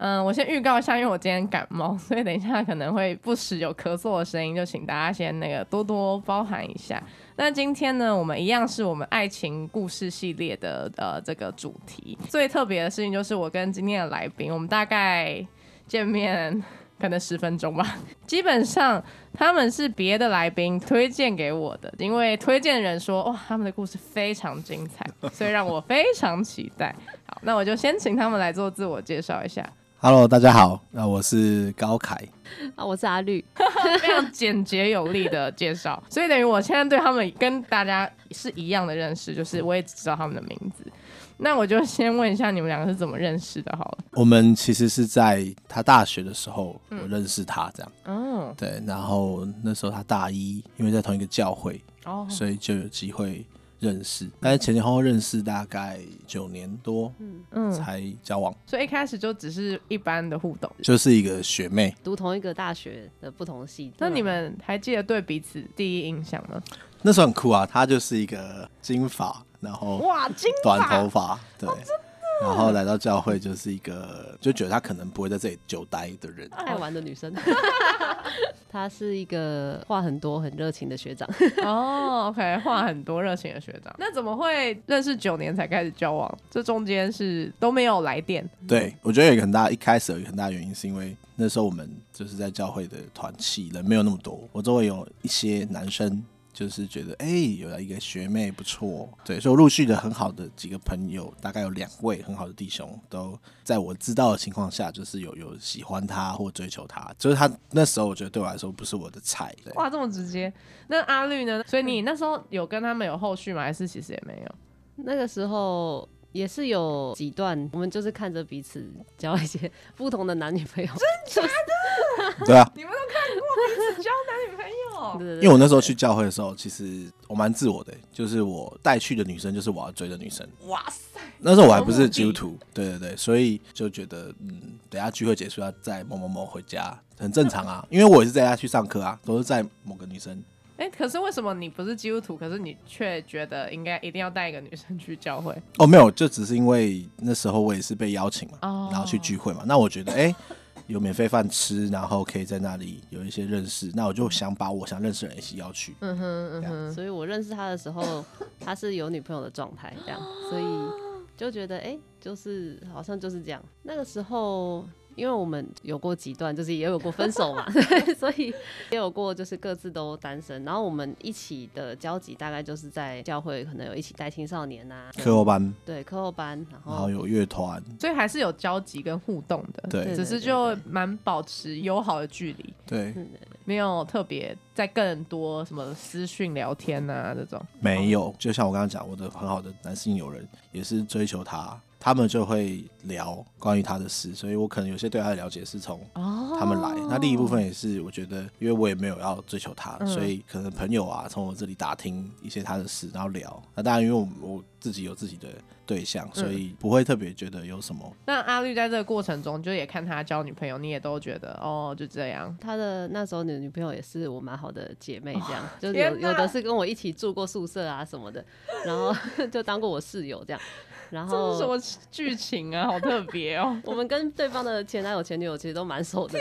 嗯，我先预告一下，因为我今天感冒，所以等一下可能会不时有咳嗽的声音，就请大家先那个多多包涵一下。那今天呢，我们一样是我们爱情故事系列的呃这个主题。最特别的事情就是我跟今天的来宾，我们大概见面可能十分钟吧。基本上他们是别的来宾推荐给我的，因为推荐人说哇他们的故事非常精彩，所以让我非常期待。好，那我就先请他们来做自我介绍一下。Hello，大家好，那我是高凯。啊，我是阿绿，非常简洁有力的介绍，所以等于我现在对他们跟大家是一样的认识，就是我也只知道他们的名字。那我就先问一下你们两个是怎么认识的？好了，我们其实是在他大学的时候我认识他，这样，嗯，对，然后那时候他大一，因为在同一个教会，哦，所以就有机会。认识，但是前前后后认识大概九年多，嗯嗯，才交往，所以一开始就只是一般的互动，就是一个学妹，读同一个大学的不同系。那你们还记得对彼此第一印象吗？那时候很酷啊，她就是一个金发，然后哇，金短头发，对。然后来到教会，就是一个就觉得他可能不会在这里久待的人，爱玩的女生。他是一个话很多、很热情的学长。哦，OK，话很多、热情的学长。那怎么会认识九年才开始交往？这中间是都没有来电？对，我觉得有一个很大，一开始有一个很大原因，是因为那时候我们就是在教会的团契人没有那么多，我周围有一些男生。就是觉得哎，有了一个学妹不错，对，所以我陆续的很好的几个朋友，大概有两位很好的弟兄，都在我知道的情况下，就是有有喜欢他或追求他，就是他那时候我觉得对我来说不是我的菜。哇，这么直接？那阿绿呢？所以你那时候有跟他们有后续吗？还是其实也没有？那个时候也是有几段，我们就是看着彼此交一些不同的男女朋友，真假的？对啊，你们都看过彼此交男女朋友？因为我那时候去教会的时候，其实我蛮自我的，就是我带去的女生就是我要追的女生。哇塞！那时候我还不是基督徒，对对对，所以就觉得嗯，等下聚会结束要载某某某回家，很正常啊。因为我也是在家去上课啊，都是在某个女生。哎，可是为什么你不是基督徒，可是你却觉得应该一定要带一个女生去教会？哦，没有，就只是因为那时候我也是被邀请嘛，然后去聚会嘛。那我觉得哎。有免费饭吃，然后可以在那里有一些认识，那我就想把我想认识的人一起邀去。嗯哼嗯哼，所以我认识他的时候，他是有女朋友的状态，这样，所以就觉得哎，就是好像就是这样。那个时候。因为我们有过几段，就是也有过分手嘛，所以也有过就是各自都单身。然后我们一起的交集大概就是在教会，可能有一起带青少年啊，课后班，对，课后班，然后有乐团，所以还是有交集跟互动的，对，只是就蛮保持友好的距离，对，没有特别在更多什么私讯聊天啊这种，没有。就像我刚刚讲，我的很好的男性友人也是追求他。他们就会聊关于他的事，所以我可能有些对他的了解是从他们来。那另一部分也是，我觉得，因为我也没有要追求他，所以可能朋友啊从我这里打听一些他的事，然后聊。那当然，因为我我自己有自己的对象，所以不会特别觉得有什么。那阿绿在这个过程中，就也看他交女朋友，你也都觉得哦，就这样。他的那时候的女朋友也是我蛮好的姐妹，这样 就有有的是跟我一起住过宿舍啊什么的，然后 就当过我室友这样。然后什么剧情啊，好特别哦！我们跟对方的前男友、前女友其实都蛮熟的。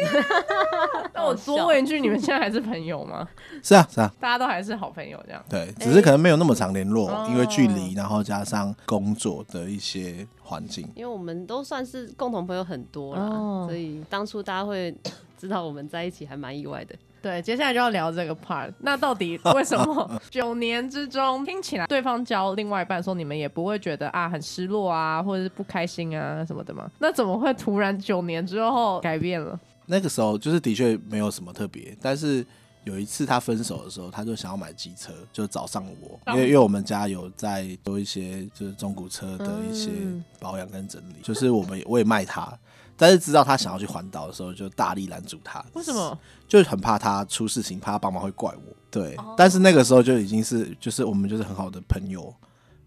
那我多问一句，你们现在还是朋友吗？是啊，是啊，大家都还是好朋友这样。对，只是可能没有那么长联络，因为距离，然后加上工作的一些环境。因为我们都算是共同朋友很多啦，所以当初大家会知道我们在一起，还蛮意外的。对，接下来就要聊这个 part。那到底为什么 九年之中听起来对方交另外一半，说你们也不会觉得啊很失落啊，或者是不开心啊什么的吗？那怎么会突然九年之后改变了？那个时候就是的确没有什么特别，但是有一次他分手的时候，他就想要买机车，就找上我，哦因为因为我们家有在做一些就是中古车的一些嗯保养跟整理，就是我们也我也卖他，但是知道他想要去环岛的时候，就大力拦住他。为什么？就是很怕他出事情，怕他爸妈会怪我。对，哦但是那个时候就已经是就是我们就是很好的朋友。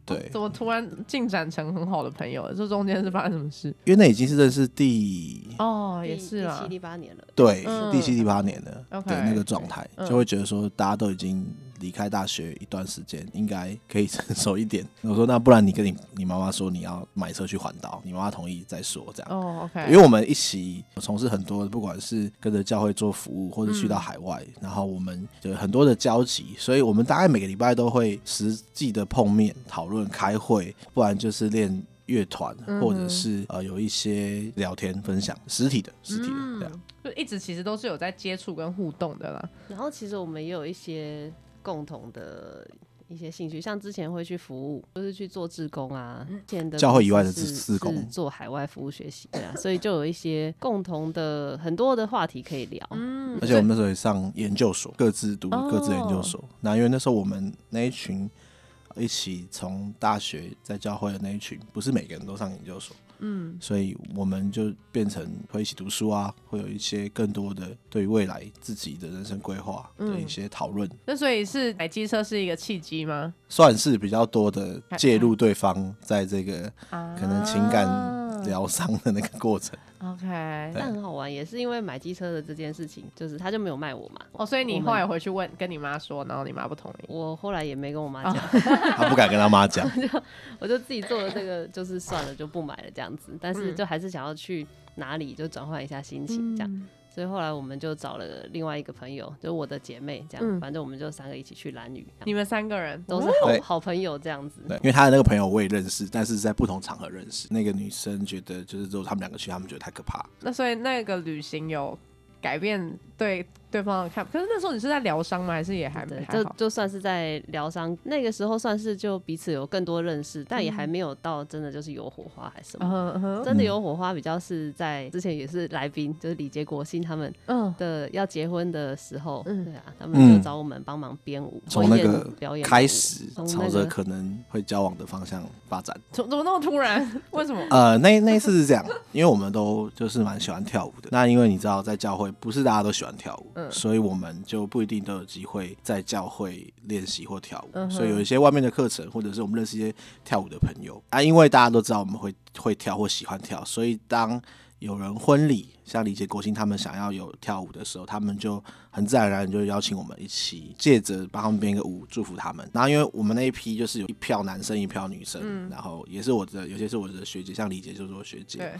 对，怎么突然进展成很好的朋友了？这中间是发生什么事？因为那已经是认识第哦，也第是啦第七、第八年了。对、嗯第七第八年了 OK 的那个状态，嗯就会觉得说大家都已经离开大学一段时间，应该可以成熟一点。我说那不然你跟你你妈妈说你要买车去环岛，你妈妈同意再说这样。哦，OK，因为我们一起从事很多，不管是跟着教会做服务，或者去到嗯海外，然后我们有很多的交集，所以我们大概每个礼拜都会实际的碰面、讨论、开会，不然就是练乐团，嗯或者是呃有一些聊天分享，实体的、实体的这样。嗯，就一直其实都是有在接触跟互动的啦。然后其实我们也有一些共同的一些兴趣，像之前会去服务，就是去做志工啊，教会以外的志工。做海外服务学习，对啊，所以就有一些共同的很多的话题可以聊。嗯。而且我们那时候也上研究所，各自读哦。各自研究所。那因为那时候我们那一群一起从大学在教会的那一群，不是每个人都上研究所，嗯，所以我们就变成会一起读书啊，会有一些更多的对于未来自己的人生规划的一些讨论，那所以是买机车是一个契机吗？算是比较多的介入对方在这个啊可能情感疗伤的那个过程。OK，但很好玩，也是因为买机车的这件事情，就是他就没有卖我嘛。哦，所以你后来回去问跟你妈说，然后你妈不同意。我后来也没跟我妈讲，他不敢跟他妈讲，我就自己做了这个，就是算了，就不买了这样子。但是嗯就还是想要去哪里就转换一下心情这样。嗯所以后来我们就找了另外一个朋友，就是我的姐妹，这样，嗯反正我们就三个一起去蓝屿，你们三个人都是好好朋友这样子。对，因为他的那个朋友我也认识，但是在不同场合认识。那个女生觉得就是如果他们两个去，他们觉得太可怕。那所以那个旅行有改变对对方的看法，可是那时候你是在疗伤吗？还是也还没？就就算是在疗伤，那个时候算是就彼此有更多认识，但也还没有到真的就是有火花还是什么。嗯嗯真的有火花，比较是在之前也是来宾，就是李杰国信他们嗯，的要结婚的时候，嗯对啊，他们就找我们帮忙编舞，从那个表演开始朝着可能会交往的方向发展。怎怎么那么突然？为什么？呃，那那一次是这样，因为我们都就是蛮喜欢跳舞的。那因为你知道，在教会不是大家都喜欢跳舞，嗯所以我们就不一定都有机会在教会练习或跳舞。嗯所以有一些外面的课程，或者是我们认识一些跳舞的朋友啊，因为大家都知道我们会会跳或喜欢跳，所以当有人婚礼，像李杰国兴他们想要有跳舞的时候，他们就很自然而然就邀请我们一起，借着帮他们编一个舞，祝福他们。然后因为我们那一批就是有一票男生，一票女生，嗯然后也是我的，有些是我的学姐，像李姐就是我学姐，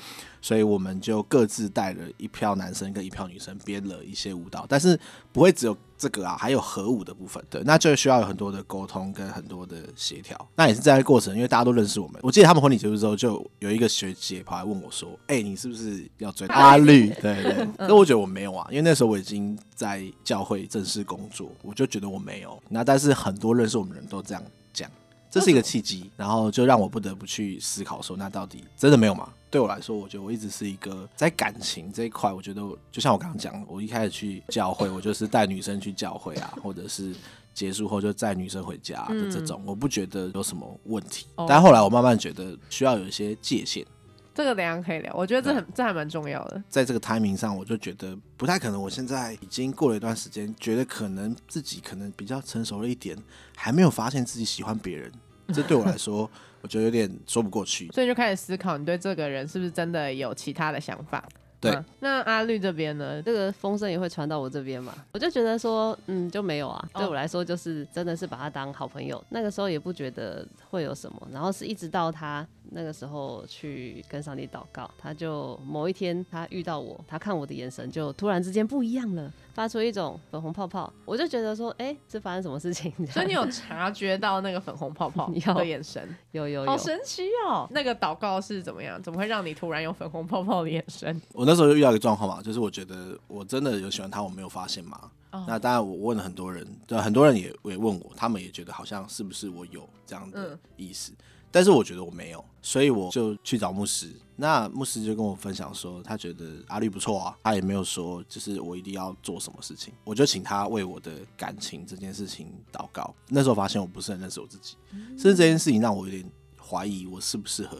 所以我们就各自带了一票男生跟一票女生编了一些舞蹈，但是不会只有这个啊，还有核武的部分，对，那就需要有很多的沟通跟很多的协调。那也是在这个过程，因为大家都认识我们。我记得他们婚礼结束之后，就有一个学姐跑来问我说：“哎、你是不是要追阿绿？”对对，可是我觉得我没有啊，因为那时候我已经在教会正式工作，我就觉得我没有。那但是很多认识我们的人都这样讲。这是一个契机，然后就让我不得不去思考说，那到底真的没有吗？对我来说，我觉得我一直是一个在感情这一块，我觉得就像我刚刚讲，我一开始去教会，我就是带女生去教会啊，或者是结束后就载女生回家的这种，我不觉得有什么问题。哦但后来我慢慢觉得需要有一些界限，这个等一下可以聊。我觉得这很这还蛮重要的。在这个 timing 上，我就觉得不太可能。我现在已经过了一段时间，觉得可能自己可能比较成熟了一点，还没有发现自己喜欢别人。这对我来说，我觉得有点说不过去。所以就开始思考，你对这个人是不是真的有其他的想法？对嗯那阿绿这边呢？这个风声也会传到我这边嘛，我就觉得说，嗯，就没有啊。哦对我来说，就是真的是把他当好朋友。那个时候也不觉得会有什么，然后是一直到他那个时候去跟上帝祷告，他就某一天他遇到我，他看我的眼神就突然之间不一样了，发出一种粉红泡泡。我就觉得说，哎、这发生什么事情？所以你有察觉到那个粉红泡泡 有的眼神，有有有，好神奇哦！那个祷告是怎么样？怎么会让你突然有粉红泡泡的眼神？我那时候就遇到一个状况嘛，就是我觉得我真的有喜欢他，我没有发现嘛。哦那当然，我问了很多人，对，很多人也也问我，他们也觉得好像是不是我有这样的嗯意思。但是我觉得我没有，所以我就去找牧师。那牧师就跟我分享说，他觉得阿绿不错啊，他也没有说就是我一定要做什么事情，我就请他为我的感情这件事情祷告。那时候发现我不是很认识我自己，甚至这件事情让我有点怀疑我适不适合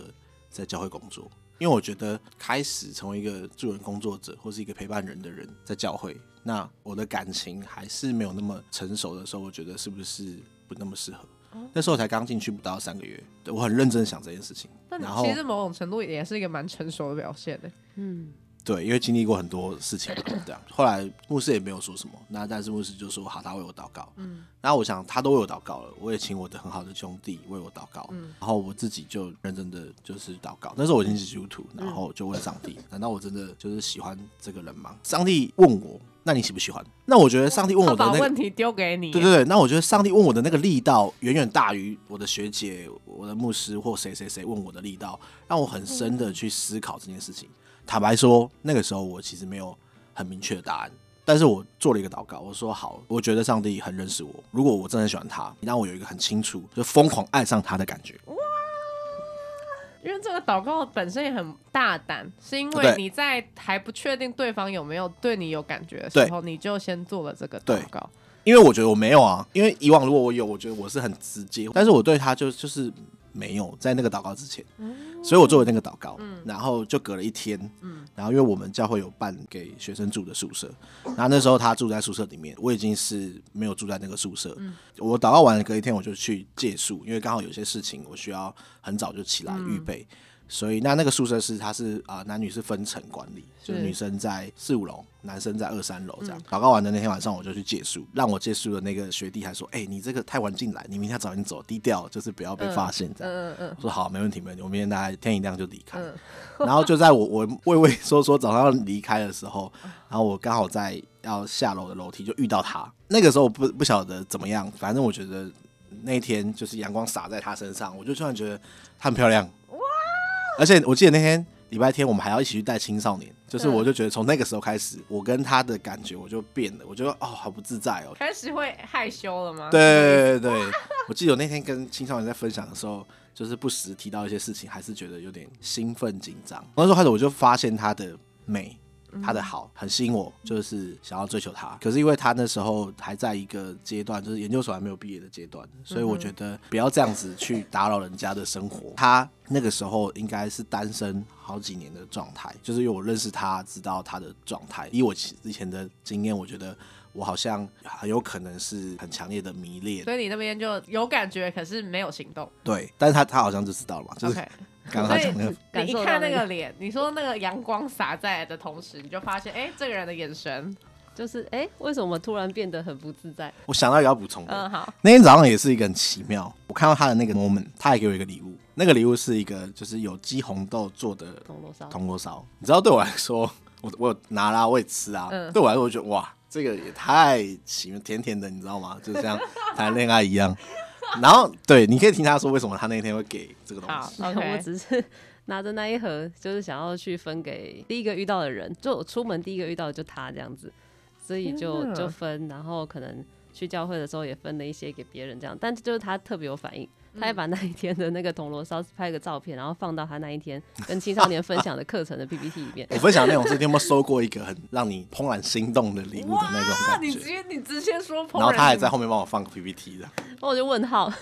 在教会工作。因为我觉得开始成为一个助人工作者或是一个陪伴人的人，在教会，那我的感情还是没有那么成熟的时候，我觉得是不是不那么适合？那时候才刚进去不到三个月，对我很认真想这件事情。那然后其实某种程度也是一个蛮成熟的表现的。嗯，对，因为经历过很多事情嘛，对啊。后来牧师也没有说什么，那但是牧师就说好，他为我祷告。嗯，然后我想他都为我祷告了，我也请我的很好的兄弟为我祷告。嗯，然后我自己就认真的就是祷告。那时候我已经是基督徒，然后就问上帝：难道我真的就是喜欢这个人吗？上帝问我：那你喜不喜欢？那我觉得上帝问我的那个把问题丢给你，对对对，那我觉得上帝问我的那个力道远远大于我的学姐、我的牧师或谁谁谁问我的力道，让我很深的去思考这件事情。坦白说，那个时候我其实没有很明确的答案，但是我做了一个祷告，我说好，我觉得上帝很认识我，如果我真的喜欢他，你让我有一个很清楚就疯狂爱上他的感觉。因为这个祷告本身也很大胆，是因为你在还不确定对方有没有对你有感觉的时候，你就先做了这个祷告。因为我觉得我没有啊，因为以往如果我有，我觉得我是很直接，但是我对他就就是没有在那个祷告之前，所以我做了那个祷告，然后就隔了一天，然后因为我们教会有办给学生住的宿舍，然后那时候他住在宿舍里面，我已经是没有住在那个宿舍，我祷告完了隔一天我就去借宿，因为刚好有些事情我需要很早就起来预备。所以那那个宿舍是它是啊、男女是分层管理，就是是女生在四五楼，男生在二三楼这样。祷告完的那天晚上，我就去借宿，让我借宿的那个学弟还说：“哎、你这个太晚进来，你明天要早点走，低调，就是不要被发现这样。嗯嗯我说好，没问题，没问题。我明天大概天一亮就离开。嗯 然后就在我我畏畏缩缩早上要离开的时候，然后我刚好在要下楼的楼梯就遇到他。那个时候我不不晓得怎么样，反正我觉得那一天就是阳光洒在他身上，我就突然觉得她很漂亮。哇！而且我记得那天礼拜天我们还要一起去带青少年，就是嗯我就觉得从那个时候开始，我跟他的感觉我就变了，我觉得哦好不自在哦。开始会害羞了吗？对对对，我记得我那天跟青少年在分享的时候，就是不时提到一些事情，还是觉得有点兴奋紧张。那时候开始我就发现他的美，她的好，很吸引我，就是想要追求他。可是因为他那时候还在一个阶段，就是研究所还没有毕业的阶段，所以我觉得不要这样子去打扰人家的生活。他那个时候应该是单身好几年的状态，就是因为我认识他，知道他的状态。以我之前的经验，我觉得。我好像很有可能是很强烈的迷恋，所以你那边就有感觉，可是没有行动。对，但是他他好像就知道了嘛，就是 OK，刚刚讲那个，感受到你一看那那个个脸，你说那个阳光洒在来的同时，你就发现，哎、这个人的眼神，就是哎、为什么突然变得很不自在？我想到一个要补充的，嗯，好，那天早上也是一个很奇妙，我看到他的那个 moment，他还给我一个礼物，那个礼物是一个就是有机红豆做的铜锣烧，铜锣烧，你知道对我来说，我我有拿啦，我也吃啊，嗯对我来说，我觉得哇，这个也太奇妙，甜甜的，你知道吗？就像谈恋爱一样。然后对，你可以听他说为什么他那天会给这个东西。我只是拿着那一盒，就是想要去分给第一个遇到的人，就我出门第一个遇到的就他这样子，所以就就分，然后可能去教会的时候也分了一些给别人这样，但就是他特别有反应。他还把那一天的那个铜锣烧拍个照片，然后放到他那一天跟青少年分享的课程的 PPT 里面。我分享的内容是你有没有收过一个很让你怦然心动的礼物的那种啊，感觉你直？接你直接说烹饪，然后他还在后面帮我放个 PPT 的，然 后我就问号，哇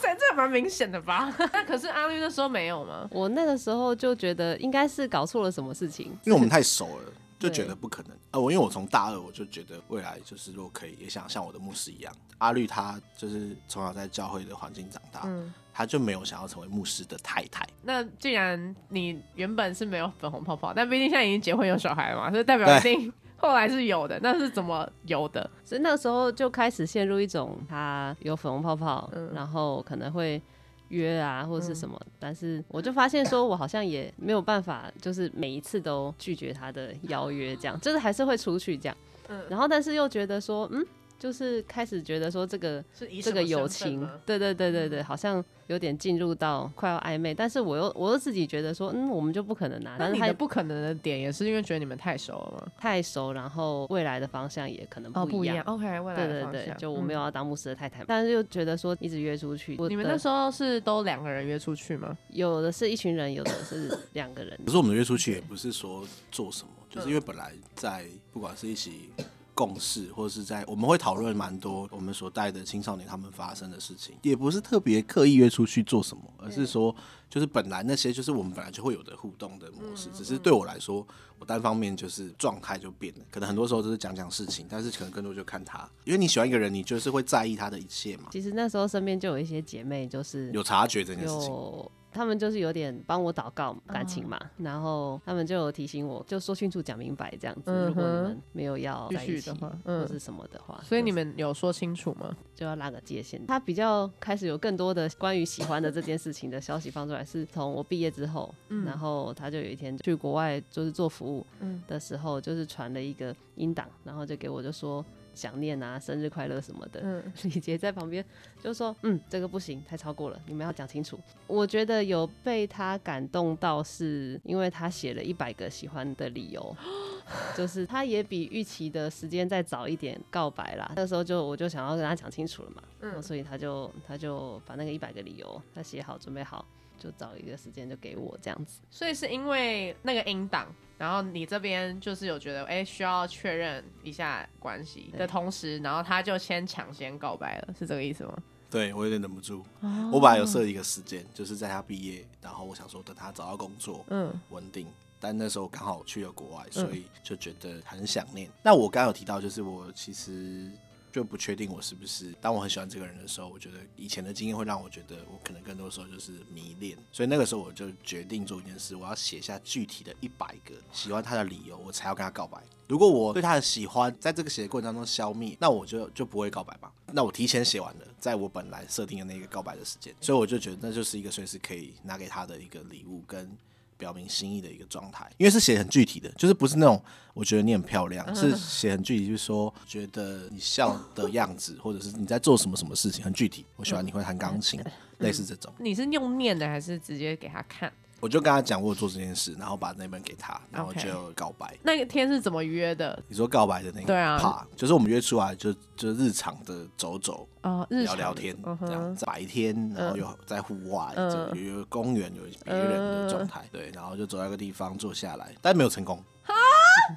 塞，这蛮明显的吧？那可是阿绿那时候没有吗？我那个时候就觉得应该是搞错了什么事情，因为我们太熟了，就觉得不可能。呃，我因为我从大二我就觉得未来就是如果可以，也想像我的牧师一样，阿绿他就是从小在教会的环境长大，嗯，他就没有想要成为牧师的太太。那既然你原本是没有粉红泡泡，但毕竟现在已经结婚有小孩了嘛，所以代表一定 后来是有的。那是怎么有的？所以那个时候就开始陷入一种他有粉红泡泡，嗯然后可能会约啊或者是什么，但是我就发现说我好像也没有办法，就是每一次都拒绝他的邀约，这样就是还是会出去这样，嗯。然后但是又觉得说，嗯，就是开始觉得说这个这个友情对对对对对，好像有点进入到快要暧昧，但是我又我又自己觉得说，嗯，我们就不可能拿，那你但是他的不可能的点也是因为觉得你们太熟了吗？太熟，然后未来的方向也可能哦，不一样。OK，未来对对对，的方向就我没有嗯要当牧师的太太，但是又觉得说一直约出去，你们那时候是都两个人约出去吗？有的是一群人，有的是两个人可。是我们约出去也不是说做什么，就是因为本来在不管是一起共识，或者是在我们会讨论蛮多我们所带的青少年他们发生的事情，也不是特别刻意约出去做什么，而是说就是本来那些就是我们本来就会有的互动的模式，只是对我来说，我单方面就是状态就变了，可能很多时候都是讲讲事情，但是可能更多就看他，因为你喜欢一个人，你就是会在意他的一切嘛，其实那时候身边就有一些姐妹，就是有察觉这件事情。有，他们就是有点帮我祷告感情嘛，然后他们就有提醒我，就说清楚讲明白这样子。嗯如果你们没有要继在一起的话嗯或是什么的话，所以你们有说清楚吗？就要拉个界限。他比较开始有更多的关于喜欢的这件事情的消息放出来，是从我毕业之后，然后他就有一天去国外就是做服务嗯的时候，就是传了一个音档，然后就给我就说。想念啊，生日快乐什么的。嗯 李杰在旁边就说：“嗯，这个不行，太超过了，你们要讲清楚。”我觉得有被他感动到，是因为他写了一百个喜欢的理由，就是他也比预期的时间再早一点告白啦。那时候就我就想要跟他讲清楚了嘛，嗯所以他就他就把那个一百个理由他写好准备好，就找一个时间就给我这样子。所以是因为那个音档，然后你这边就是有觉得，哎、需要确认一下关系的同时，然后他就先抢先告白了，是这个意思吗？对我有点忍不住，哦我本来有设一个时间，就是在他毕业，然后我想说等他找到工作，嗯稳定。但那时候刚好去了国外，所以就觉得很想念。那我刚刚有提到，就是我其实就不确定我是不是，当我很喜欢这个人的时候，我觉得以前的经验会让我觉得我可能更多时候就是迷恋，所以那个时候我就决定做一件事，我要写下具体的一百个喜欢他的理由，我才要跟他告白。如果我对他的喜欢在这个写的过程当中消灭，那我就就不会告白吧。那我提前写完了，在我本来设定的那个告白的时间，所以我就觉得那就是一个随时可以拿给他的一个礼物跟。表明心意的一个状态，因为是写很具体的，就是不是那种我觉得你很漂亮，是写很具体，就是说觉得你笑的样子，或者是你在做什么什么事情，很具体。我喜欢你会弹钢琴，类似这种。你是用念的还是直接给他看？我就跟他讲我有做这件事，然后把那本给他，然后就告白。那个天是怎么约的？你说告白的那个对啊怕，就是我们约出来就就日常的走走哦，聊聊天嗯这样，哼，白天然后又在户外，有有公园有别人的状态，对，然后就走到一个地方坐下来，但没有成功。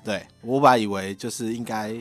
对我本来以为就是应该。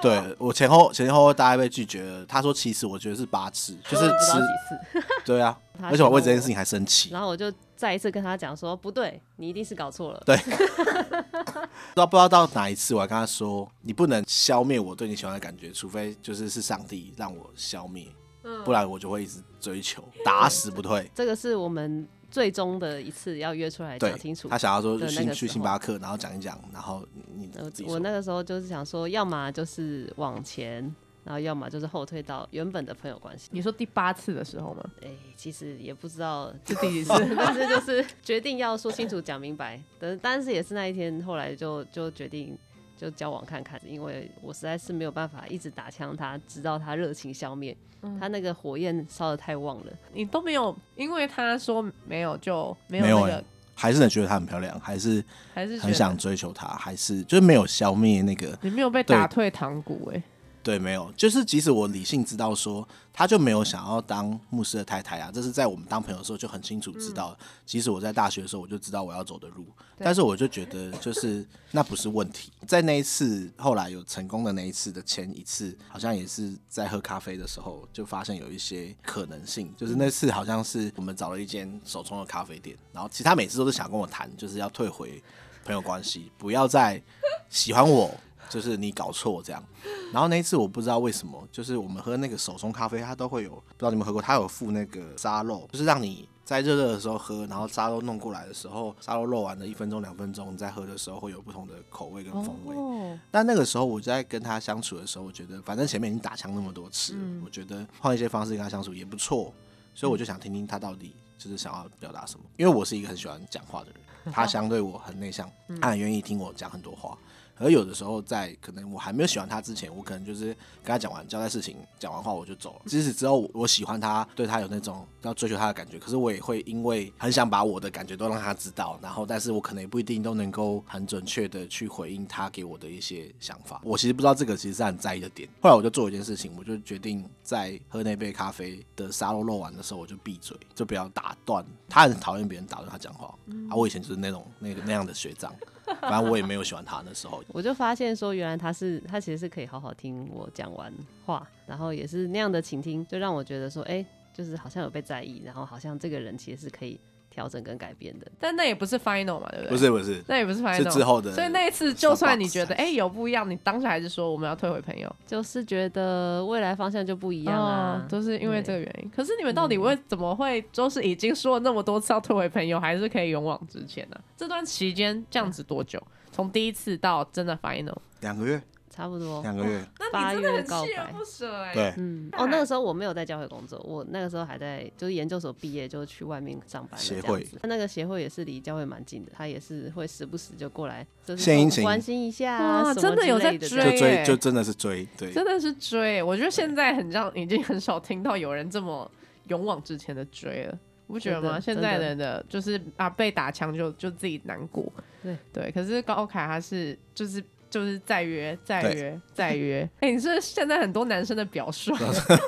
对我前后前前后后大概被拒绝了。他说其实，我觉得是八次，就是不知道吃几次，对啊，而且我为这件事情还生气，然后我就再一次跟他讲说，不对，你一定是搞错了。对不知道不知道到哪一次，我还跟他说，你不能消灭我对你喜欢的感觉，除非就是是上帝让我消灭，嗯不然我就会一直追求，打死不退。这个是我们最终的一次要约出来讲清楚。他想要说去个时候星巴克，然后讲一讲，然后你我那个时候就是想说，要么就是往前，然后要么就是后退到原本的朋友关系。你说第八次的时候吗？哎、其实也不知道 是第几次？但是就是决定要说清楚、讲明白。但但是也是那一天，后来就就决定就交往看看，因为我实在是没有办法一直打枪他，直到他热情消灭，嗯他那个火焰烧的太旺了。你都没有，因为他说没有就没有没有哎、那个，还是觉得她很漂亮，还是还是很想追求她，还是就是没有消灭那个你没有被打退堂鼓哎。对，没有，就是即使我理性知道说，他就没有想要当牧师的太太啊，这是在我们当朋友的时候就很清楚知道。即使我在大学的时候，我就知道我要走的路，但是我就觉得就是那不是问题。在那一次后来有成功的那一次的前一次，好像也是在喝咖啡的时候，就发现有一些可能性。就是那次好像是我们找了一间手冲的咖啡店，然后其实他每次都是想跟我谈，就是要退回朋友关系，不要再喜欢我。就是你搞错这样，然后那一次我不知道为什么，就是我们喝那个手冲咖啡，它都会有，不知道你们喝过，它有附那个沙漏，就是让你在热热的时候喝，然后沙漏弄过来的时候，沙漏漏完了一分钟两分钟，你再喝的时候会有不同的口味跟风味。哦，但那个时候我在跟他相处的时候，我觉得反正前面已经打枪那么多次，嗯。我觉得换一些方式跟他相处也不错，所以我就想听听他到底就是想要表达什么。因为我是一个很喜欢讲话的人，他相对我很内向，他很愿意听我讲很多话，而有的时候在可能我还没有喜欢他之前，我可能就是跟他讲完交代事情，讲完话我就走了。即使之后我喜欢他，对他有那种要追求他的感觉，可是我也会因为很想把我的感觉都让他知道，然后但是我可能也不一定都能够很准确的去回应他给我的一些想法。我其实不知道这个其实是很在意的点。后来我就做一件事情，我就决定在喝那杯咖啡的沙漏漏完的时候，我就闭嘴，就不要打断。他很讨厌别人打断他讲话，啊，我以前就是那种那个那样的学长。反正我也没有喜欢他那时候，我就发现说，原来他是他其实是可以好好听我讲完话，然后也是那样的倾听，就让我觉得说，哎，就是好像有被在意，然后好像这个人其实是可以。调整跟改变的，但那也不是 final 嘛，对不对？不是不是，那也不是 final，是之后的。所以那一次，就算你觉得哎有不一样，你当时还是说我们要退回朋友，就是觉得未来方向就不一样啊，都是因为这个原因。可是你们到底为怎么会，就是已经说了那么多次要退回朋友，还是可以勇往直前呢？这段期间这样子多久？从第一次到真的 final，两个月。差不多两个月，八月告白，不舍哎。对，嗯，哦，那个时候我没有在教会工作，我那个时候还在就是研究所毕业，就去外面上班。协会，他那个协会也是离教会蛮近的，他也是会时不时就过来，就是关心一下啊，真的有在追，就追，就真的是追，对，真的是追。我觉得现在很像，已经很少听到有人这么勇往直前的追了，不觉得吗？现在人的就是啊，被打枪就就自己难过，对对。可是高凯他是就是。就是再约，再约，再约。哎，你是现在很多男生的表述。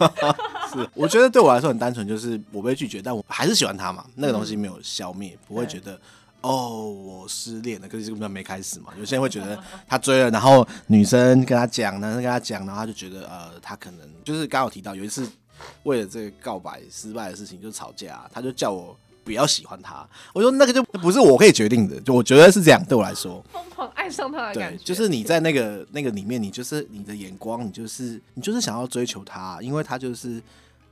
是，我觉得对我来说很单纯，就是我被拒绝，但我还是喜欢他嘛。那个东西没有消灭，不会觉得哦，我失恋了。可是根本没开始嘛。有些人会觉得他追了，然后女生跟他讲，男生跟他讲，然后他就觉得呃，他可能就是刚好提到有一次为了这个告白失败的事情就吵架，他就叫我。比较喜欢他，我说那个就不是我可以决定的，就我觉得是这样。对我来说，疯狂爱上他的感觉，就是你在那个那个里面，你就是你的眼光，你就是你就是想要追求他，因为他就是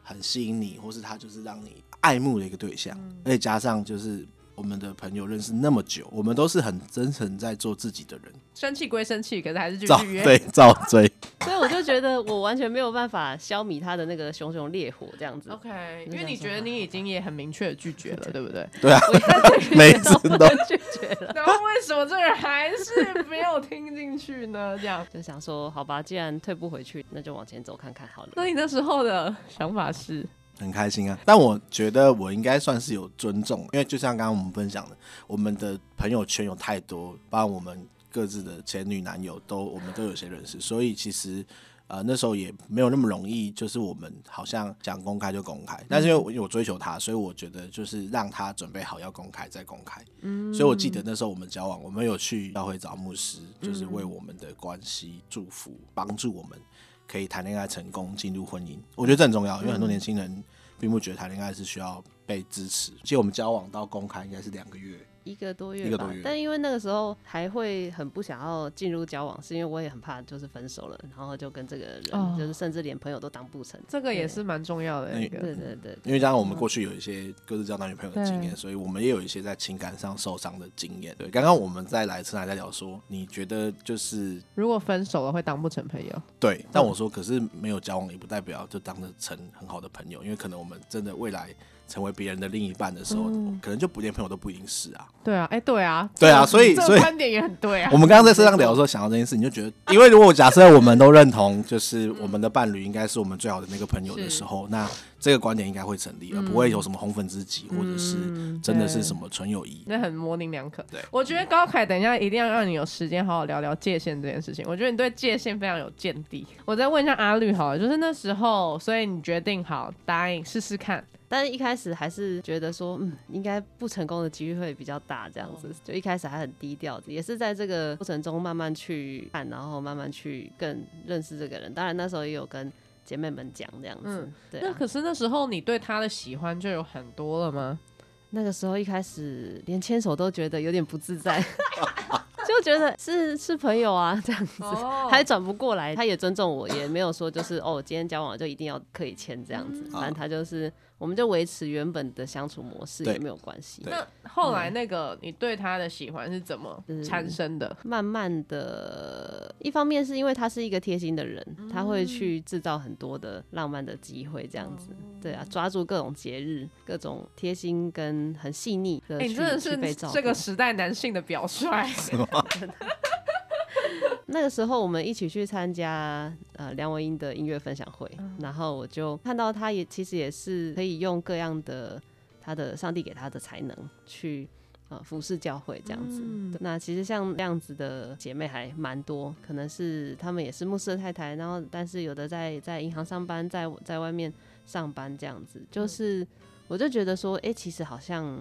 很吸引你，或是他就是让你爱慕的一个对象，而且加上就是。我们的朋友认识那么久，我们都是很真诚在做自己的人。生气归生气，可是还是继续约。对，照追。所以我就觉得我完全没有办法消弭他的那个熊熊烈火，这样子。OK，因为你觉得你已经也很明确的拒绝了，对不对？对啊，每次都拒绝了。然后为什么这人还是没有听进去呢？这样就想说，好吧，既然退不回去，那就往前走看看好了。那你那时候的想法是？很开心啊，但我觉得我应该算是有尊重，因为就像刚刚我们分享的，我们的朋友圈有太多，包括我们各自的前女男友都我们都有些认识，所以其实呃那时候也没有那么容易，就是我们好像想公开就公开，但是因为我追求他，所以我觉得就是让他准备好要公开再公开。嗯，所以我记得那时候我们交往，我们有去教会找牧师，就是为我们的关系祝福，帮助我们。可以谈恋爱成功进入婚姻，我觉得这很重要，因为很多年轻人并不觉得谈恋爱是需要被支持。其实我们交往到公开应该是两个月。一个多月吧，但因为那个时候还会很不想要进入交往，是因为我也很怕就是分手了，然后就跟这个人就是甚至连朋友都当不成。这个也是蛮重要的一个，对对对。因为加上我们过去有一些各自交男女朋友的经验，所以我们也有一些在情感上受伤的经验。对，刚刚我们在来车还在聊说，你觉得就是如果分手了会当不成朋友？对，但我说可是没有交往也不代表就当得成很好的朋友，因为可能我们真的未来。成为别人的另一半的时候，可能就不连朋友都不一定是啊。对啊，哎，对啊，对啊，所以所以观点也很对啊。我们刚刚在车上聊的时候，想到这件事，你就觉得，因为 如果假设我们都认同，就是我们的伴侣应该是我们最好的那个朋友的时候，那这个观点应该会成立，而不会有什么红粉知己，或者是真的是什么纯友谊。那很模棱两可。对，我觉得高凯，等一下一定要让你有时间好好聊聊界限这件事情。我觉得你对界限非常有见地。我再问一下阿绿好了，就是那时候，所以你决定好答应试试看。但是一开始还是觉得说，嗯，应该不成功的几率会比较大，这样子，就一开始还很低调，也是在这个过程中慢慢去看，然后慢慢去更认识这个人。当然那时候也有跟姐妹们讲这样子，对。那可是那时候你对他的喜欢就有很多了吗？那个时候一开始连牵手都觉得有点不自在。就觉得是是朋友啊，这样子 还转不过来。他也尊重我，也没有说就是哦，今天交往就一定要可以签这样子。反正他就是，我们就维持原本的相处模式也没有关系。那后来那个你对他的喜欢是怎么产生的？慢慢的，一方面是因为他是一个贴心的人，他会去制造很多的浪漫的机会，这样子。对啊，抓住各种节日，各种贴心跟很细腻的去去被照这个时代男性的表率。那个时候我们一起去参加呃梁文音的音乐分享会，然后我就看到他也其实也是可以用各样的他的上帝给他的才能去呃服侍教会这样子。嗯。那其实像这样子的姐妹还蛮多，可能是她们也是牧师的太太，然后但是有的在在银行上班，在在外面上班这样子，就是我就觉得说，哎、其实好像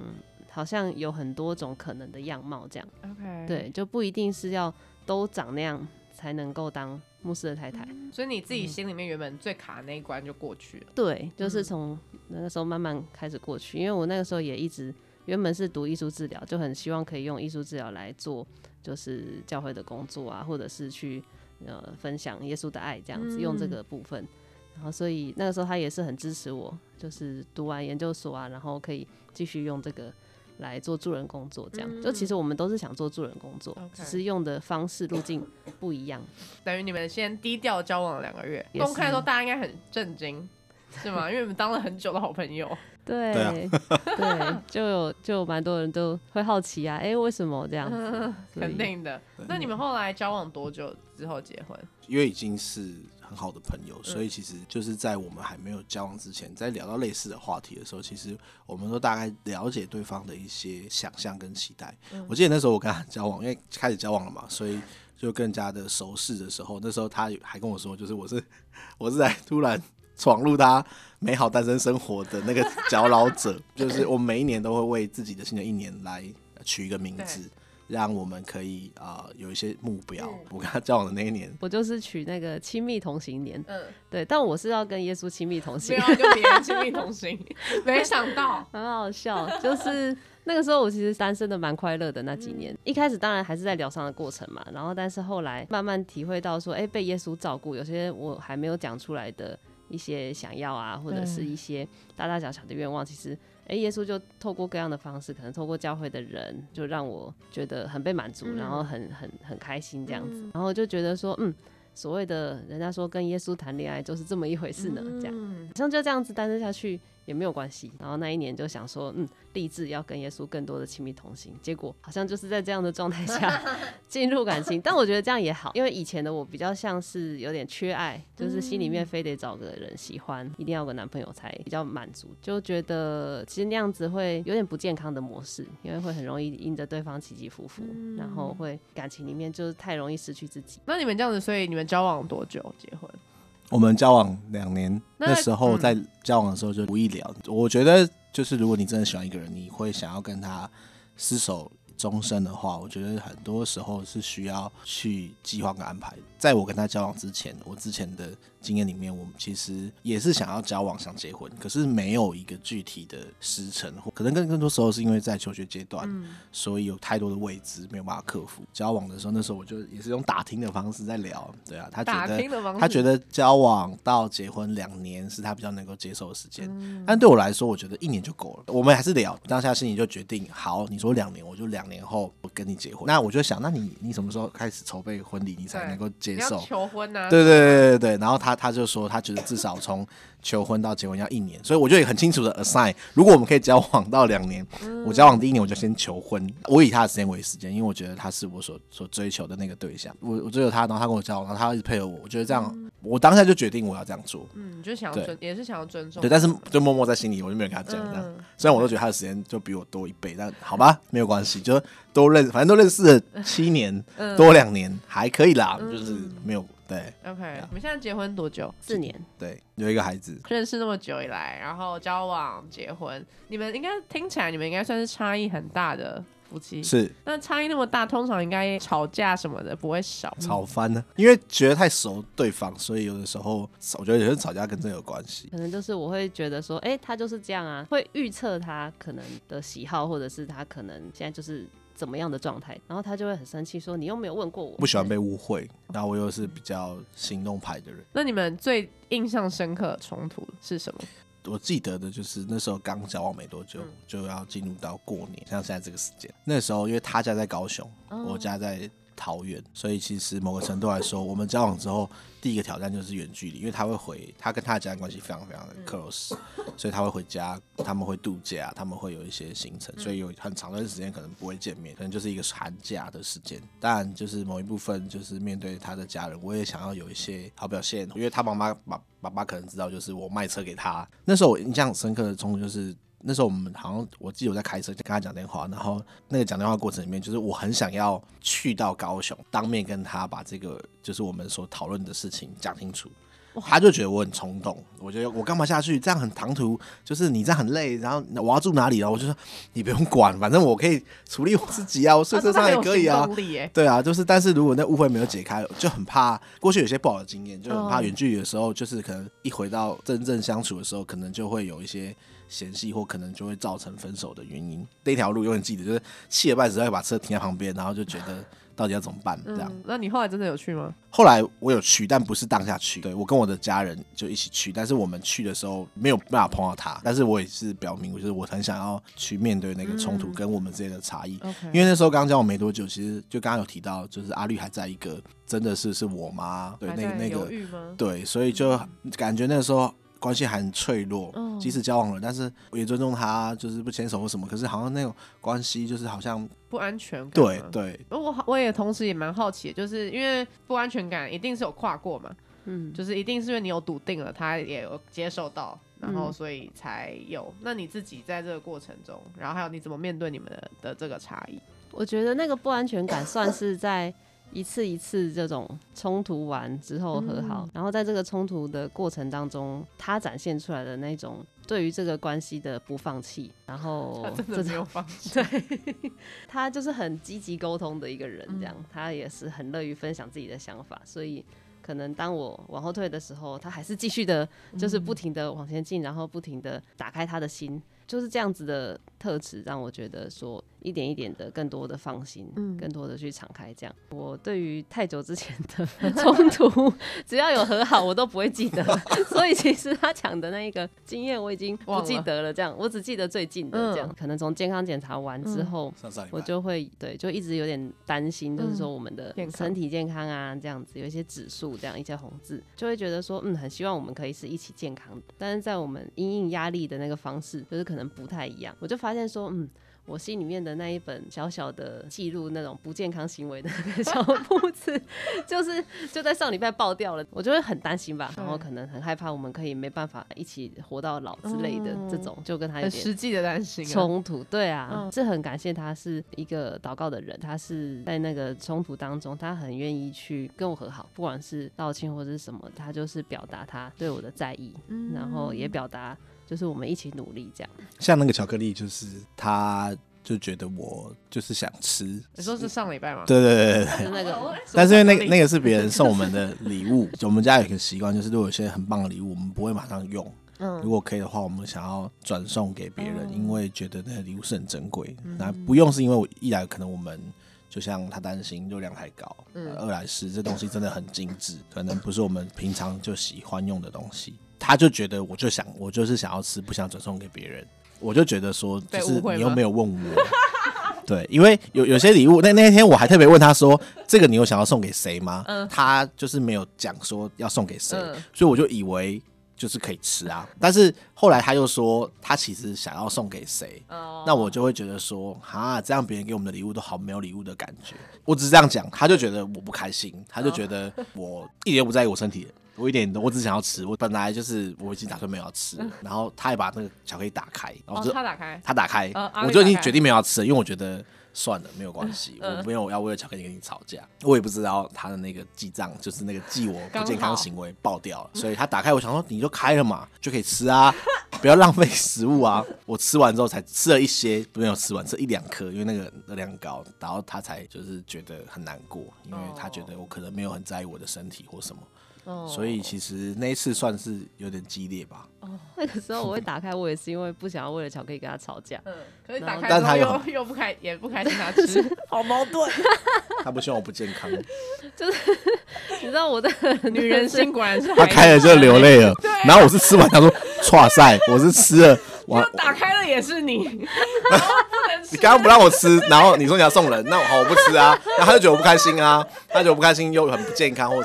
好像有很多种可能的样貌这样。OK，，对，就不一定是要都长那样才能够当牧师的太太。所以你自己心里面原本最卡的那一关就过去了。对，就是嗯从那个时候慢慢开始过去，因为我那个时候也一直原本是读艺术治疗，就很希望可以用艺术治疗来做，就是教会的工作啊，或者是去呃分享耶稣的爱这样子，用这嗯个部分。然后，所以那个时候他也是很支持我，就是读完研究所啊，然后可以继续用这个来做助人工作，这样。就其实我们都是想做助人工作，嗯只是用的方式路径不一样。等于你们先低调交往了两个月，公开的时候大家应该很震惊，是吗？因为你们当了很久的好朋友。对对啊对，就有就有蛮多人都会好奇啊，哎、为什么这样子？肯定的。那你们后来交往多久之后结婚？因为已经是很好的朋友，所以其实就是在我们还没有交往之前，在聊到类似的话题的时候，其实我们都大概了解对方的一些想象跟期待。我记得那时候我跟他交往，因为开始交往了嘛，所以就更加的熟识的时候，那时候他还跟我说，就是我是 我是在突然闯入他美好单身生活的那个 搅扰者，就是我每一年都会为自己的新的一年来取一个名字。让我们可以啊、呃有一些目标。嗯我跟他交往的那一年，我就是取那个亲密同行年，嗯，对，但我是要跟耶稣亲密同没行跟别人亲密同行，没想到。很好笑。就是那个时候我其实单身的蛮快乐的那几年，一开始当然还是在疗伤的过程嘛，然后但是后来慢慢体会到说，哎、被耶稣照顾，有些我还没有讲出来的一些想要啊，或者是一些大大小小的愿望，其实。哎，耶稣就透过各样的方式，可能透过教会的人，就让我觉得很被满足，嗯然后很很很开心这样子，然后就觉得说，嗯，所谓的人家说跟耶稣谈恋爱就是这么一回事呢，这样。嗯。好像就这样子单身下去也没有关系。然后那一年就想说，嗯，立志要跟耶稣更多的亲密同行。结果好像就是在这样的状态下 进入感情，但我觉得这样也好，因为以前的我比较像是有点缺爱，就是心里面非得找个人喜欢，一定要有个男朋友才比较满足，就觉得其实那样子会有点不健康的模式，因为会很容易因着对方起起伏伏，然后会感情里面就是太容易失去自己。那你们这样子，所以你们交往多久结婚？我们交往两年，那那时候嗯在交往的时候就不易聊。我觉得就是如果你真的喜欢一个人，你会想要跟他厮守终身的话，我觉得很多时候是需要去计划跟安排。在我跟他交往之前，我之前的经验里面，我们其实也是想要交往、想结婚，可是没有一个具体的时辰，或可能更更多时候是因为在求学阶段，所以有太多的未知没有办法克服。交往的时候，那时候我就也是用打听的方式在聊，对啊，他觉打得听的方式，他觉得交往到结婚两年是他比较能够接受的时间，嗯但对我来说，我觉得一年就够了。我们还是聊，当下心里就决定，好，你说两年，我就两年后我跟你结婚。那我就想，那你你什么时候开始筹备婚礼，你才能够接受？求婚呢、啊，对对对对对，然后他他他就说，他觉得至少从求婚到结婚要一年，所以我就也很清楚的 assign，如果我们可以交往到两年，我交往第一年我就先求婚，我以他的时间为时间，因为我觉得他是我所所追求的那个对象，我我追求他，然后他跟我交往，然后他一直配合我，我觉得这样，我当下就决定我要这样做，嗯，你就想要尊，也是想要尊重，对，但是就默默在心里，我就没有跟他讲这样。嗯虽然我都觉得他的时间就比我多一倍，但好吧，没有关系，就都认，反正都认识了七年，嗯。多两年还可以啦，就是没有对 OK，我们现在结婚多久？四年，对，有一个孩子，认识那么久以来，然后交往、结婚，你们应该听起来你们应该算是差异很大的夫妻。是那差异那么大，通常应该吵架什么的不会少。吵翻了，因为觉得太熟对方，所以有的时候我觉得有些吵架跟这有关系。可能就是我会觉得说，哎、他就是这样啊，会预测他可能的喜好，或者是他可能现在就是怎么样的状态，然后他就会很生气，说你又没有问过我，不喜欢被误会，然后我又是比较行动派的人。那你们最印象深刻的冲突是什么？我记得的就是那时候刚交往没多久，就要进入到过年，像现在这个时间。那时候因为他家在高雄，哦我家在桃园，所以其实某个程度来说，我们交往之后第一个挑战就是远距离，因为他会回，他跟他的家人关系非常非常的 close，、所以他会回家，他们会度假，他们会有一些行程，所以有很长段时间可能不会见面，可能就是一个寒假的时间。当然，就是某一部分就是面对他的家人，我也想要有一些好表现，因为他妈妈爸爸爸可能知道，就是我卖车给他。那时候我印象深刻的冲突就是。那时候我们好像我记得我在开车，就跟他讲电话，然后那个讲电话过程里面，就是我很想要去到高雄，当面跟他把这个就是我们所讨论的事情讲清楚。他就觉得我很冲动，我觉得我干嘛下去？这样很唐突，就是你这样很累，然后我要住哪里啊？我就说你不用管，反正我可以处理我自己啊，我睡车上也可以啊。对啊，就是但是如果那误会没有解开，就很怕过去有些不好的经验，就很怕远距离的时候，就是可能一回到真正相处的时候，可能就会有一些。嫌隙或可能就会造成分手的原因。那条路永远记得，就是气得半死，要把车停在旁边，然后就觉得 到底要怎么办？这样。那你后来真的有去吗？后来我有去，但不是当下去。对我跟我的家人就一起去，但是我们去的时候没有办法碰到他。但是我也是表明，就是我很想要去面对那个冲突跟我们之间的差异。因为那时候刚交往没多久，其实就刚刚有提到，就是阿绿还在一个真的是是我妈对那那个对，所以就感觉那个时候。关系还很脆弱，即使交往了，但是我也尊重他，就是不牵手或什么。可是好像那种关系就是好像不安全感。对对，我我也同时也蛮好奇，就是因为不安全感一定是有跨过嘛，嗯，就是一定是因为你有笃定了，他也有接受到，然后所以才有。那你自己在这个过程中，然后还有你怎么面对你们的的这个差异？我觉得那个不安全感算是在。一次一次这种冲突完之后和好，然后在这个冲突的过程当中，他展现出来的那种对于这个关系的不放弃，然后 真的没有放弃，对，他就是很积极沟通的一个人，这样他也是很乐于分享自己的想法，所以可能当我往后退的时候，他还是继续的，就是不停的往前进，然后不停的打开他的心。就是这样子的特质，让我觉得说一点一点的更多的放心，嗯，更多的去敞开。这样，我对于太久之前的冲突，只要有和好，我都不会记得。所以其实他讲的那一个经验，我已经不记得了。这样，我只记得最近的这样。可能从健康检查完之后，我就会对，就一直有点担心，就是说我们的身体健康啊，这样子有一些指数，这样一些红字，就会觉得说，嗯，很希望我们可以是一起健康的。但是在我们因应压力的那个方式，就是可能。不太一样，我就发现说，嗯。我心里面的那一本小小的记录那种不健康行为的那个小簿子，就是就在上礼拜爆掉了，我就会很担心吧，然后可能很害怕我们可以没办法一起活到老之类的这种，就跟他有点实际的担心冲突。对啊，是很感谢他是一个祷告的人，他是在那个冲突当中，他很愿意去跟我和好，不管是道歉或者是什么，他就是表达他对我的在意，然后也表达。就是我们一起努力这样，像那个巧克力，就是他就觉得我就是想吃。你说是上礼拜吗？对对对对，对那个。但是因为那个那个是别人送我们的礼物，我们家有一个习惯，就是如果有些很棒的礼物，我们不会马上用。嗯。如果可以的话，我们想要转送给别人，因为觉得那个礼物是很珍贵。那不用是因为我一来可能我们就像他担心热量太高，嗯二来是这东西真的很精致，可能不是我们平常就喜欢用的东西。他就觉得，我就想，我就是想要吃，不想转送给别人。我就觉得说，就是你又没有问我，对，因为有有些礼物，那那天我还特别问他说，这个你有想要送给谁吗？他就是没有讲说要送给谁，所以我就以为就是可以吃啊。但是后来他又说，他其实想要送给谁，那我就会觉得说，啊，这样别人给我们的礼物都好没有礼物的感觉。我只是这样讲，他就觉得我不开心，他就觉得我一点都不在意我身体。我一点，我只想要吃。我本来就是我已经打算没有要吃，然后他也把那个巧克力打开，然后就他打开，他打开，我就已经决定没有要吃了，因为我觉得算了，没有关系，我没有要为了巧克力跟你吵架。我也不知道他的那个记账，就是那个记我不健康行为爆掉了，所以他打开，我想说你就开了嘛，就可以吃啊，不要浪费食物啊。我吃完之后才吃了一些，没有吃完，吃一两颗，因为那个热量高，然后他才就是觉得很难过，因为他觉得我可能没有很在意我的身体或什么。所以其实那一次算是有点激烈吧。哦，那个时候我会打开，我也是因为不想要为了巧克力跟他吵架。嗯，可是打开之后又又不开，也不开心他吃，好矛盾。他不希望我不健康。就是你知道我的女人心果然是。他开了就流泪了。然后我是吃完，他说：“哇塞，我是吃了。”我打开了也是你。你刚刚不让我吃，然后你说你要送人，那我好我不吃啊，然后他就觉得我不开心啊，他觉得我不开心又很不健康，或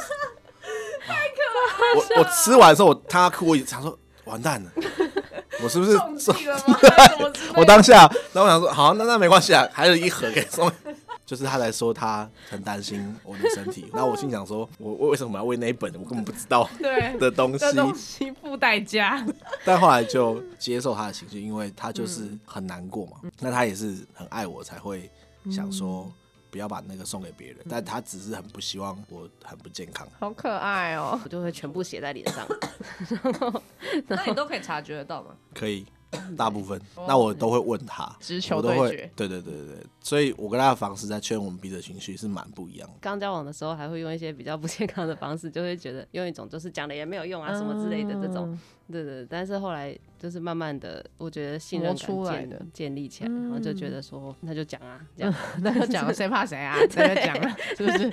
我我吃完的时候，我他哭，我想说完蛋了，我是不是 我当下，然后我想说好，那那没关系啊，还有一盒给送。就是他来说他很担心我的身体，然后我心想说，我我为什么要为那一本我根本不知道对的东西这？东西付代价，但后来就接受他的情绪，因为他就是很难过嘛。那他也是很爱我，才会想说不要把那个送给别人。但他只是很不希望我很不健康。好可爱哦。我就会全部写在脸上。那你都可以察觉得到吗？可以，大部分，那我都会问他，直球我都会对决，对对对对对，所以我跟他的方式在劝我们彼此情绪是蛮不一样的。刚交往的时候还会用一些比较不健康的方式，就会觉得用一种就是讲了也没有用啊什么之类的这种，对对。但是后来就是慢慢的，我觉得信任出来感的建建立起来，然后就觉得说那就讲啊，这样那就讲了，谁怕谁啊？那就讲了，是不是？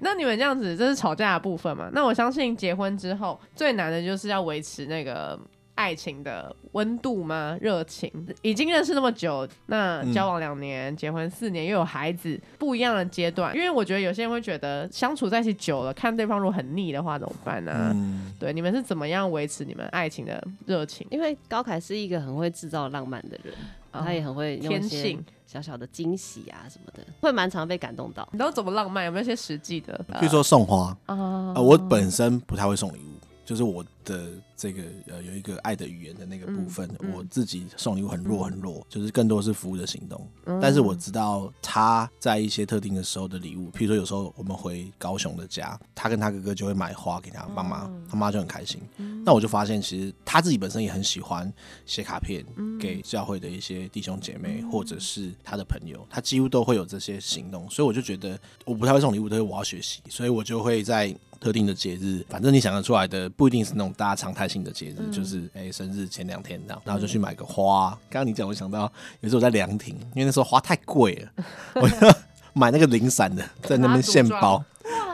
那你们这样子，这是吵架的部分嘛？那我相信结婚之后最难的就是要维持那个爱情的温度吗？热情？已经认识那么久，那嗯交往两年，结婚四年，又有孩子，不一样的阶段。因为我觉得有些人会觉得相处在一起久了，看对方如果很腻的话怎么办呢、嗯，对，你们是怎么样维持你们爱情的热情？因为高凯是一个很会制造浪漫的人，他也很会天性，小小的惊喜啊什么的，会蛮常被感动到。你都怎么浪漫？有没有一些实际的？比如说送花，啊呃，我本身不太会送礼物，就是我的这个呃有一个爱的语言的那个部分，嗯嗯我自己送礼物很弱很弱，就是更多是服务的行动。嗯但是我知道他在一些特定的时候的礼物，譬如说有时候我们回高雄的家，他跟他哥哥就会买花给他妈妈，嗯他妈就很开心。那我就发现，其实他自己本身也很喜欢写卡片嗯给教会的一些弟兄姐妹，或者是他的朋友，他几乎都会有这些行动。所以我就觉得我不太会送礼物，但是我要学习，所以我就会在特定的节日，反正你想得出来的，不一定是那种大家常态性的节日，就是哎、生日前两天这样，然后就去买个花。刚刚你讲，我想到有时候我在凉亭，因为那时候花太贵了，我就买那个零散的，在那边现包。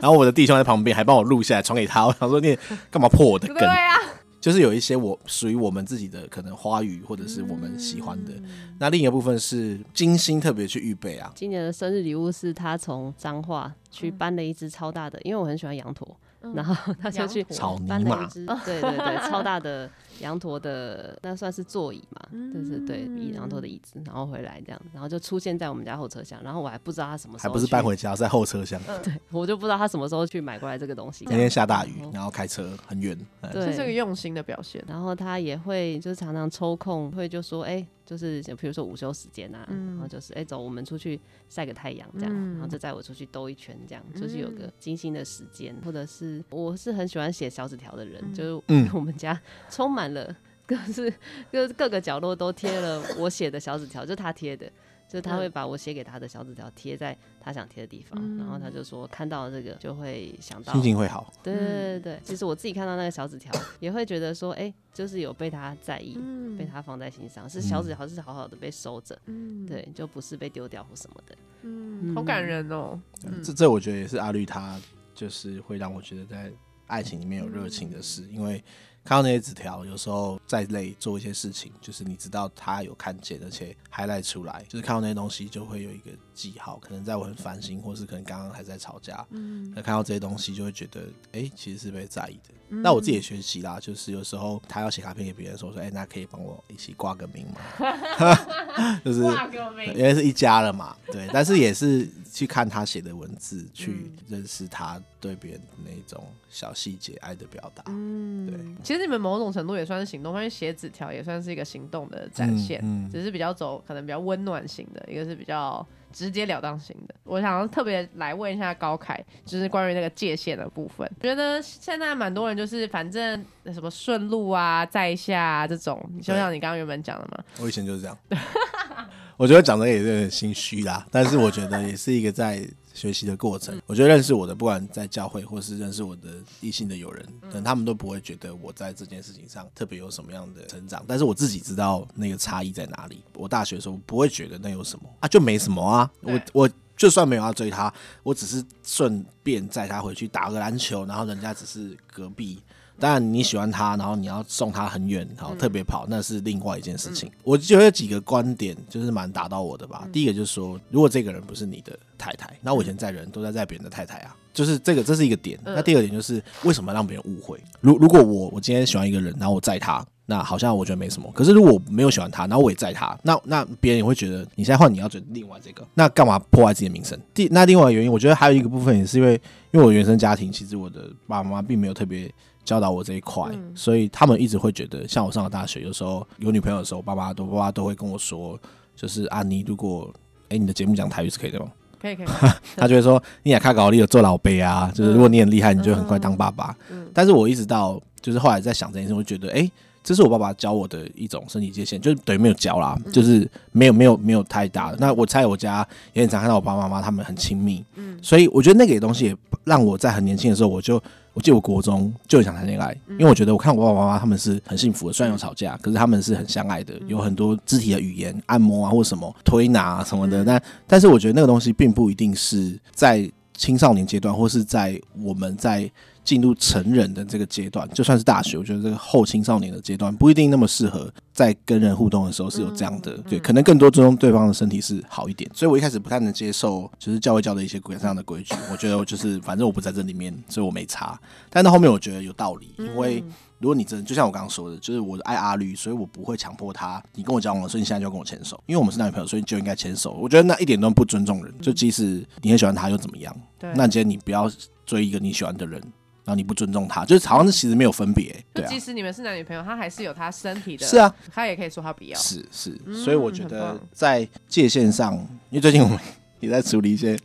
然后我的弟兄在旁边还帮我录下来传给他，我想说你干嘛破我的梗？对啊，就是有一些我属于我们自己的可能花语，或者是我们喜欢的。那另一个部分是精心特别去预备啊，今年的生日礼物是他从彰化去搬了一只超大的，因为我很喜欢羊驼，然后他就去羊驼。草泥马，搬了一只，对对对，超大的羊驼的，那算是座椅嘛，就是对，嗯比羊驼的椅子，然后回来这样，然后就出现在我们家后车厢，然后我还不知道他什么时候还，不是搬回，家，在后车厢。对我就不知道他什么时候去买过来这个东西，那天下大雨然，后开车很远，哎对，是这个用心的表现。然后他也会就是常常抽空会就说，哎、就是比如说午休时间啊，嗯然后就是哎、走，我们出去晒个太阳这样，嗯然后就载我出去兜一圈这样，就是有个精心的时间，或者是我是很喜欢写小纸条的人，就是嗯。我们家充满了 各是各各个角落都贴了我写的小纸条，就是他贴的。就是他会把我写给他的小纸条贴在他想贴的地方，然后他就说看到这个就会想到心情会好。对对对对，其实我自己看到那个小纸条，也会觉得说，哎、就是有被他在意，嗯被他放在心上，是小纸条是好好的被收着，嗯，对，就不是被丢掉或什么的。嗯，好感人哦。嗯这这我觉得也是阿绿他就是会让我觉得在爱情里面有热情的事，因为看到那些纸条，有时候再累做一些事情，就是你知道他有看见，而且还赖出来，就是看到那些东西就会有一个记号，可能在我很烦心，或是可能刚刚还在吵架，嗯那看到这些东西就会觉得，哎、其实是被在意的。嗯那我自己也学习啦，就是有时候他要写卡片给别人的时候，说，哎、那可以帮我一起挂个名吗？就是挂个名因为是一家了嘛，对，但是也是去看他写的文字，去认识他对别人的那种小细节爱的表达。嗯，对。其实你们某种程度也算是行动，因为写纸条也算是一个行动的展现，嗯嗯只是比较走可能比较温暖型的，一个是比较直截了当型的。我想要特别来问一下高凯，就是关于那个界限的部分。觉得现在蛮多人就是反正什么顺路啊、在下啊这种，就像你刚刚原本讲的嘛，我以前就是这样，我觉得讲的也是有点心虚啦，但是我觉得也是一个在学习的过程。我觉得认识我的，不管在教会或是认识我的异性的友人，可能他们都不会觉得我在这件事情上特别有什么样的成长，但是我自己知道那个差异在哪里。我大学的时候不会觉得那有什么啊，就没什么啊，我我。就算没有要追他，我只是顺便载他回去打个篮球，然后人家只是隔壁，当然你喜欢他，然后你要送他很远，然后特别跑，那是另外一件事情。我觉得有几个观点就是蛮打到我的吧。嗯第一个就是说，如果这个人不是你的太太，那我以前载人都在载别人的太太啊。就是这个，这是一个点。嗯那第二个点就是为什么让别人误会？如如果我我今天喜欢一个人，然后我载他，那好像我觉得没什么。可是如果我没有喜欢他，然后我也载他，那那别人也会觉得你现在换你要追另外这个，那干嘛破坏自己的名声？第那另外一个原因，我觉得还有一个部分也是因为，因为我原生家庭其实我的爸爸妈妈并没有特别教导我这一块，嗯所以他们一直会觉得，像我上了大学，有时候有女朋友的时候，爸爸都爸爸都会跟我说，就是啊，你如果哎、你的节目讲台语是可以的吗？可以可以，他就会说你也开搞，你有做老辈啊，就是如果你很厉害，你就很快当爸爸。嗯但是我一直到就是后来在想这件事，我就觉得哎、诶这是我爸爸教我的一种身体界限，就是等于没有教啦，就是没有没有没有太大的。那我猜我家也很常看到我爸爸妈妈他们很亲密，嗯所以我觉得那个东西也让我在很年轻的时候，我就我记得我国中就很想谈恋爱，因为我觉得我看我爸爸妈妈他们是很幸福的，虽然有吵架，可是他们是很相爱的，有很多肢体的语言、按摩啊或什么推拿啊什么的。嗯但但是我觉得那个东西并不一定是在青少年阶段，或是在我们在进入成人的这个阶段，就算是大学，我觉得这个后青少年的阶段不一定那么适合在跟人互动的时候是有这样的，对，可能更多尊重对方的身体是好一点。所以我一开始不太能接受，就是教会教的一些这样的规矩，我觉得我就是反正我不在这里面，所以我没差。但到后面我觉得有道理，因为如果你真的就像我刚刚说的，就是我爱阿绿，所以我不会强迫他，你跟我交往了，所以你现在就要跟我牵手，因为我们是男女朋友，所以你就应该牵手。我觉得那一点都不尊重人，就即使你很喜欢他又怎么样？对，那今天你不要追一个你喜欢的人，然后你不尊重他，就是好像是其实没有分别，对即，使你们是男女朋友，他还是有他身体的，是啊，他也可以说他不要，是是，嗯所以我觉得在界限上，因为最近我们也在处理一些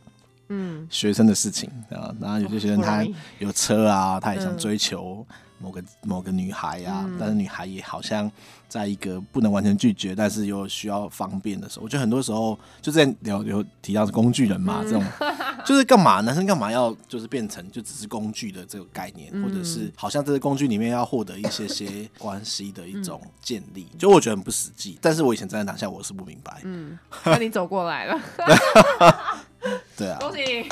嗯，学生的事情啊，然后有些学生他有车啊，他也想嗯。追求某个某个女孩啊，嗯。但是女孩也好像在一个不能完全拒绝，但是又需要方便的时候，我觉得很多时候就在聊有提到是工具人嘛，这种 就是干嘛男生干嘛要就是变成就只是工具的这个概念，嗯。或者是好像这个工具里面要获得一些些关系的一种建立，就我觉得很不实际。但是我以前站在当下我是不明白，嗯，那你走过来了，对啊，恭喜。你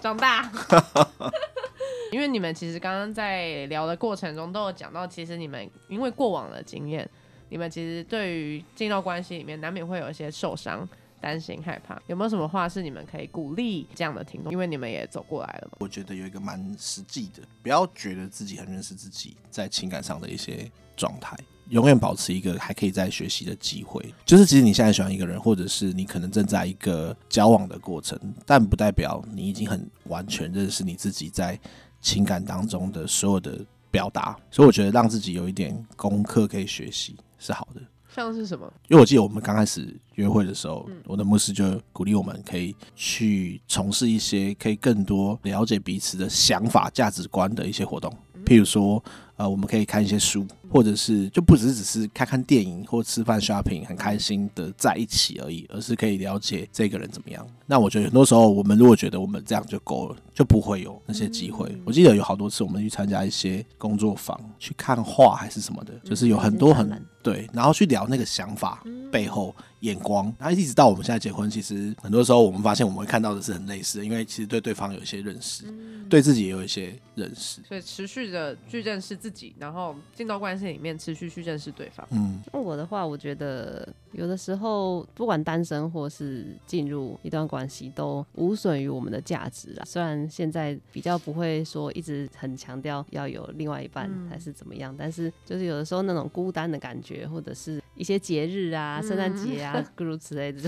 长大。因为你们其实刚刚在聊的过程中都有讲到，其实你们因为过往的经验，你们其实对于进到关系里面难免会有一些受伤、担心、害怕。有没有什么话是你们可以鼓励这样的听众？因为你们也走过来了嘛。我觉得有一个蛮实际的，不要觉得自己很认识自己在情感上的一些状态，永远保持一个还可以再学习的机会。就是其实你现在喜欢一个人，或者是你可能正在一个交往的过程，但不代表你已经很完全认识你自己在情感当中的所有的表达。所以我觉得让自己有一点功课可以学习是好的。像是什么？因为我记得我们刚开始约会的时候，我的牧师就鼓励我们可以去从事一些可以更多了解彼此的想法、价值观的一些活动，譬如说，呃，我们可以看一些书，或者是就不只是只是看看电影或吃饭 shopping 很开心的在一起而已，而是可以了解这个人怎么样。那我觉得很多时候，我们如果觉得我们这样就够了，就不会有那些机会。我记得有好多次我们去参加一些工作坊，去看画还是什么的，就是有很多很对，然后去聊那个想法背后眼光，然后一直到我们现在结婚，其实很多时候我们发现我们会看到的是很类似的，因为其实对对方有一些认识，对自己也有一些认识。所以持续的去认识自己，然后进到关系里面持续去认识对方。嗯，那我的话，我觉得有的时候不管单身或是进入一段关系，都无损于我们的价值啊。虽然现在比较不会说一直很强调要有另外一半嗯还是怎么样，但是就是有的时候那种孤单的感觉，或者是一些节日啊、圣诞节啊 诸如此类的，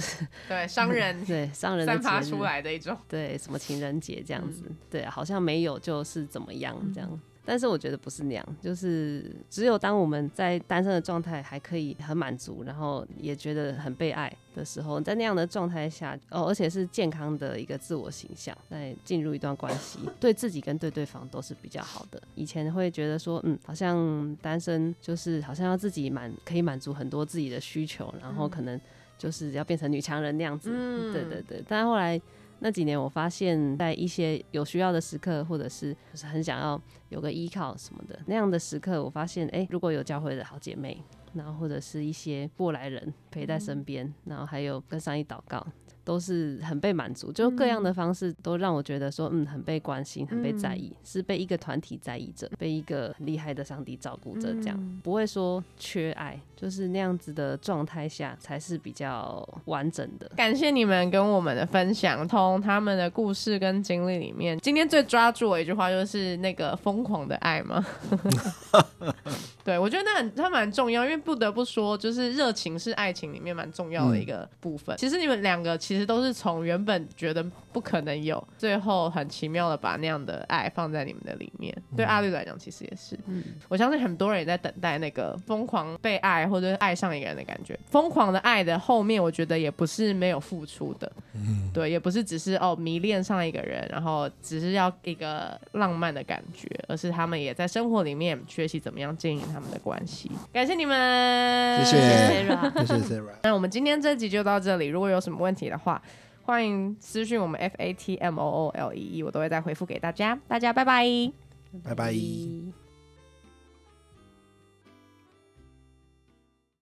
对，商人 对商人的散发出来的一种，对，什么情人节这样子，嗯对啊，好像没有就是怎么样这样。但是我觉得不是那样，就是只有当我们在单身的状态还可以很满足，然后也觉得很被爱的时候，在那样的状态下，哦，而且是健康的一个自我形象，在进入一段关系，对自己跟对对方都是比较好的。以前会觉得说，嗯，好像单身就是好像要自己满可以满足很多自己的需求，然后可能就是要变成女强人那样子，嗯对对对。但后来那几年，我发现，在一些有需要的时刻，或者是就是很想要有个依靠什么的那样的时刻，我发现，哎、如果有教会的好姐妹，然后或者是一些过来人陪在身边，然后还有跟上一祷告，都是很被满足，就各样的方式都让我觉得说，嗯，很被关心，很被在意，是被一个团体在意着，被一个很厉害的上帝照顾着，这样不会说缺爱，就是那样子的状态下才是比较完整的。感谢你们跟我们的分享，从他们的故事跟经历里面，今天最抓住我一句话就是那个疯狂的爱吗？对，我觉得那很它蛮重要，因为不得不说，就是热情是爱情里面蛮重要的一个部分。其实你们两个其实都是从原本觉得不可能有，最后很奇妙的把那样的爱放在你们的里面。对阿绿来讲，其实也是。嗯，我相信很多人也在等待那个疯狂被爱或者是爱上一个人的感觉。疯狂的爱的后面，我觉得也不是没有付出的，对，也不是只是哦迷恋上一个人，然后只是要一个浪漫的感觉，而是他们也在生活里面学习怎么样经营他们的关系。感谢你们，谢谢 Sarah 谢谢 Sarah。那我们今天这集就到这里，如果有什么问题的话，欢迎私讯我们 F A T M O O L E E，我都会再回复给大家。大家拜拜。拜拜。拜